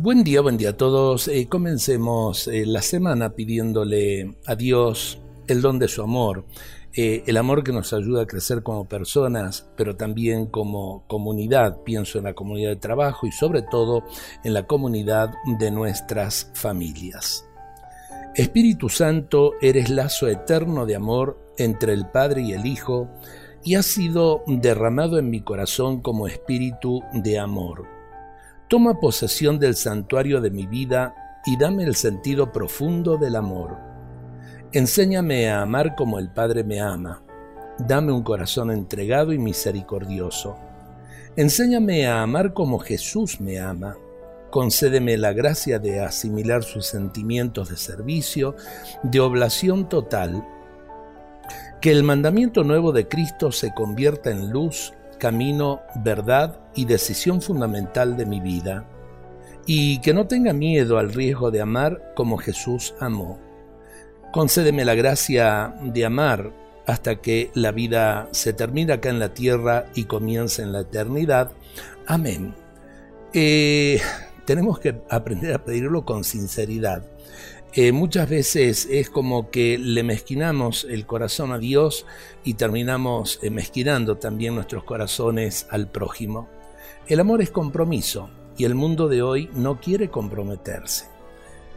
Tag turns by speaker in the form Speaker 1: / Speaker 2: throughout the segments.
Speaker 1: Buen día, buen día a todos. Eh, comencemos eh, la semana pidiéndole a Dios el don de su amor, eh, el amor que nos ayuda a crecer como personas, pero también como comunidad. Pienso en la comunidad de trabajo y sobre todo en la comunidad de nuestras familias. Espíritu Santo, eres lazo eterno de amor entre el Padre y el Hijo, y has sido derramado en mi corazón como espíritu de amor Toma posesión del santuario de mi vida y dame el sentido profundo del amor. Enséñame a amar como el Padre me ama. Dame un corazón entregado y misericordioso. Enséñame a amar como Jesús me ama. Concédeme la gracia de asimilar sus sentimientos de servicio, de oblación total. Que el mandamiento nuevo de Cristo se convierta en luz camino, verdad y decisión fundamental de mi vida, y que no tenga miedo al riesgo de amar como Jesús amó. Concédeme la gracia de amar hasta que la vida se termine acá en la tierra y comience en la eternidad. Amén. Eh, tenemos que aprender a pedirlo con sinceridad. Eh, muchas veces es como que le mezquinamos el corazón a Dios y terminamos eh, mezquinando también nuestros corazones al prójimo. El amor es compromiso y el mundo de hoy no quiere comprometerse.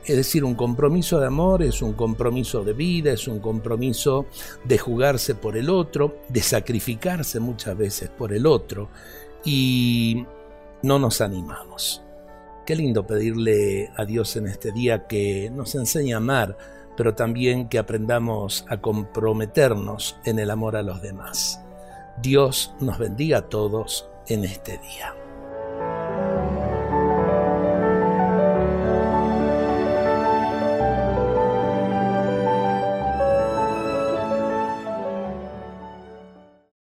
Speaker 1: Es decir, un compromiso de amor es un compromiso de vida, es un compromiso de jugarse por el otro, de sacrificarse muchas veces por el otro y no nos animamos. Qué lindo pedirle a Dios en este día que nos enseñe a amar, pero también que aprendamos a comprometernos en el amor a los demás. Dios nos bendiga a todos en este día.